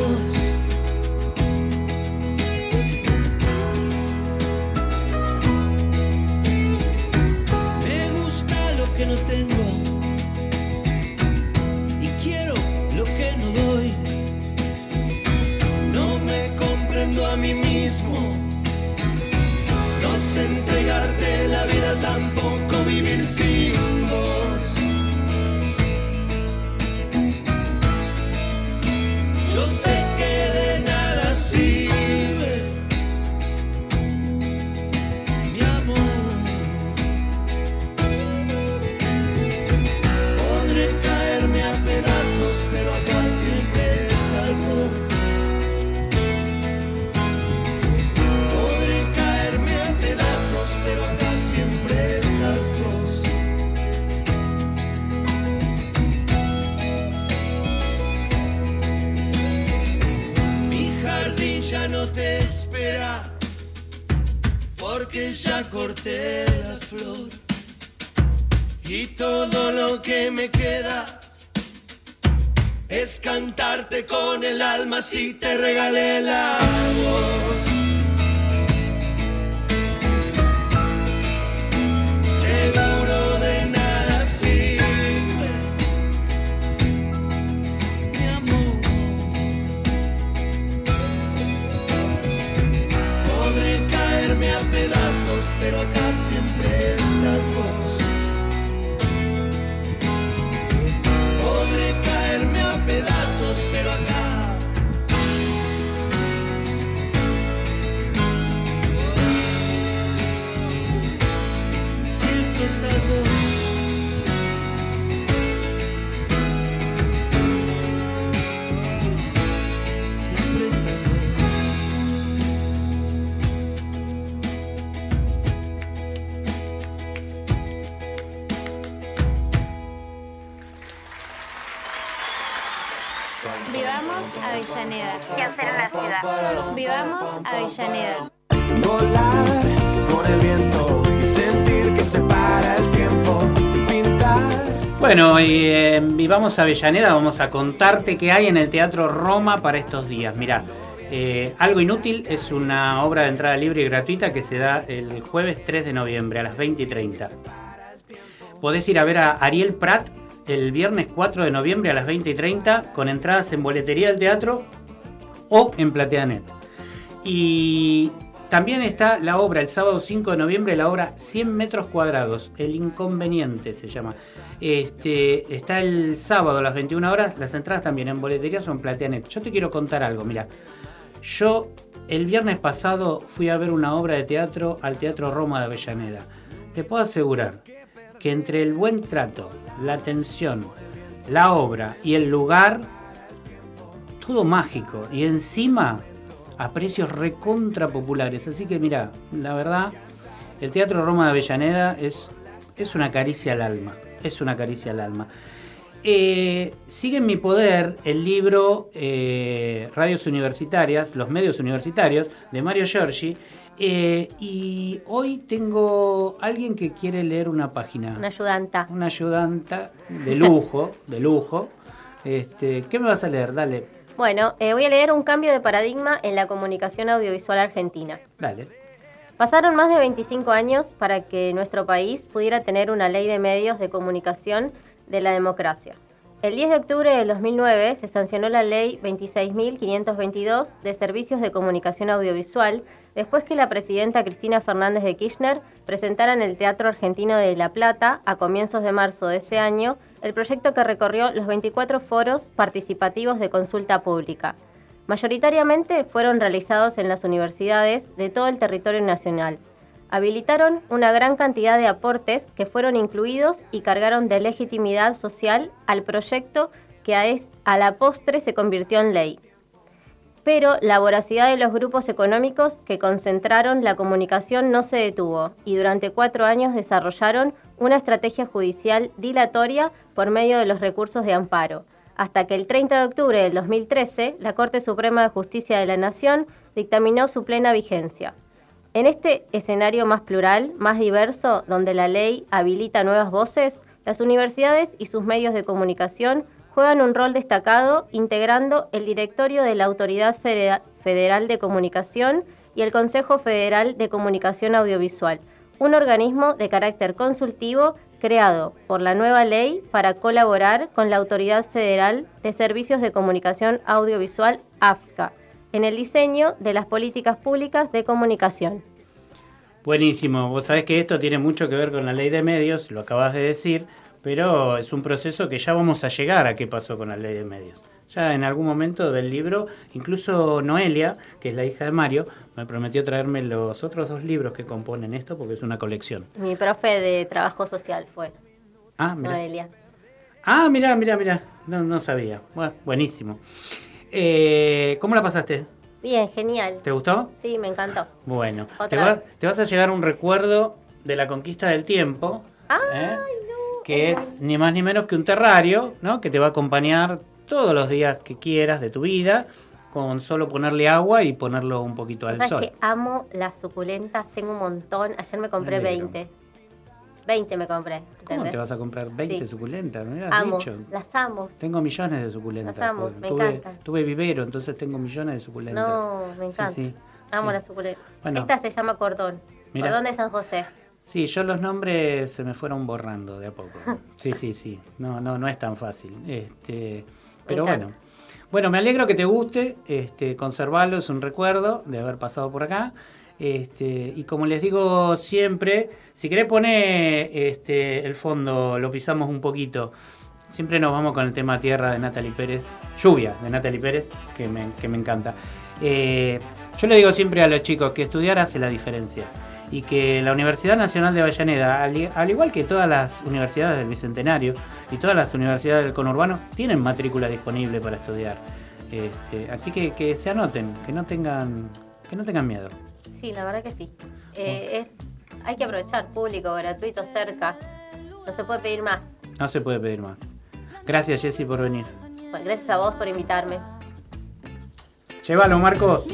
corté la flor. Y todo lo que me queda es cantarte con el alma si te regalé la voz. Ciudad? Vivamos Avellaneda. Volar con el viento y sentir que se para el tiempo. Pintar. Bueno, y eh, vivamos a Avellaneda, vamos a contarte qué hay en el Teatro Roma para estos días. Mirá, eh, Algo Inútil es una obra de entrada libre y gratuita que se da el jueves 3 de noviembre a las 20 y 30. Podés ir a ver a Ariel Prat el viernes 4 de noviembre a las 20 y 30 con entradas en boletería del teatro o en PlateaNet. Y también está la obra, el sábado 5 de noviembre, la obra 100 metros cuadrados, El Inconveniente se llama. Este, está el sábado a las 21 horas, las entradas también en boletería son PlateaNet. Yo te quiero contar algo, mira. Yo el viernes pasado fui a ver una obra de teatro al Teatro Roma de Avellaneda. Te puedo asegurar que entre el buen trato, la atención, la obra y el lugar, todo mágico. Y encima a precios recontra populares. Así que mira, la verdad, el Teatro Roma de Avellaneda es, es una caricia al alma. Es una caricia al alma. Eh, sigue en mi poder el libro eh, Radios Universitarias, los medios universitarios, de Mario Giorgi. eh, y hoy tengo alguien que quiere leer una página. Una ayudanta. Una ayudanta de lujo, de lujo. Este, ¿Qué me vas a leer? Dale, Bueno, eh, voy a leer un cambio de paradigma en la comunicación audiovisual argentina. dale. Pasaron más de 25 años para que nuestro país pudiera tener una ley de medios de comunicación de la democracia. El 10 de octubre del 2009 se sancionó la ley 26.522 de servicios de comunicación audiovisual después que la presidenta Cristina Fernández de Kirchner presentara en el Teatro Argentino de La Plata, a comienzos de marzo de ese año, el proyecto que recorrió los 24 foros participativos de consulta pública. Mayoritariamente fueron realizados en las universidades de todo el territorio nacional. Habilitaron una gran cantidad de aportes que fueron incluidos y cargaron de legitimidad social al proyecto que a, la postre se convirtió en ley. Pero la voracidad de los grupos económicos que concentraron la comunicación no se detuvo y durante cuatro años desarrollaron una estrategia judicial dilatoria por medio de los recursos de amparo, hasta que el 30 de octubre del 2013 la Corte Suprema de Justicia de la Nación dictaminó su plena vigencia. En este escenario más plural, más diverso, donde la ley habilita nuevas voces, las universidades y sus medios de comunicación juegan un rol destacado integrando el directorio de la Autoridad Federa- Federal de Comunicación y el Consejo Federal de Comunicación Audiovisual, un organismo de carácter consultivo creado por la nueva ley para colaborar con la Autoridad Federal de Servicios de Comunicación Audiovisual, AFSCA, en el diseño de las políticas públicas de comunicación. Buenísimo. Vos sabés que esto tiene mucho que ver con la ley de medios, lo acabas de decir, pero es un proceso que ya vamos a llegar a qué pasó con la ley de medios. Ya en algún momento del libro, incluso Noelia, que es la hija de Mario, me prometió traerme los otros dos libros que componen esto porque es una colección. Mi profe de trabajo social fue Ah, mira. Noelia. Ah, mira, mira, mira. No, no sabía. Bueno, buenísimo. Eh, ¿Cómo la pasaste? Bien, genial. ¿Te gustó? Sí, me encantó. Bueno, te, Otra va- vez. te vas a llegar un recuerdo de la conquista del tiempo, ¡Ay, ¿eh? Que es ni más ni menos que un terrario, ¿no? Que te va a acompañar todos los días que quieras de tu vida, con solo ponerle agua y ponerlo un poquito al ¿Sabes sol. que amo las suculentas? Tengo un montón. Ayer me compré Me alegro. 20. 20 me compré. ¿Cómo te vas a comprar 20 Sí. suculentas? Me Amo, dicho. las amo. Tengo millones de suculentas. Las amo, me tuve, encantan. tuve vivero, entonces tengo millones de suculentas. No, me encanta. sí, Amo sí. las suculentas. Bueno. Esta se llama cordón. Mira. Cordón de San José. Sí, yo los nombres se me fueron borrando de a poco. Sí, sí, sí. No, no, no es tan fácil. Este, pero bueno. Bueno, me alegro que te guste. Este, conservarlo es un recuerdo de haber pasado por acá. Este, y como les digo siempre, si querés poner este, el fondo, lo pisamos un poquito. Siempre nos vamos con el tema tierra de Natalie Pérez. Lluvia de Natalie Pérez, que me, que me encanta. Eh, yo le digo siempre a los chicos que estudiar hace la diferencia. Y que la Universidad Nacional de Avellaneda, al, igual que todas las universidades del Bicentenario y todas las universidades del conurbano, tienen matrícula disponible para estudiar. Este, así que, que se anoten, que no tengan, que no tengan miedo. Sí, la verdad que sí. Eh, es, hay que aprovechar público, gratuito, cerca. No se puede pedir más. No se puede pedir más. Gracias, Jessy, por venir. Bueno, gracias a vos por invitarme. Llévalo, Marcos.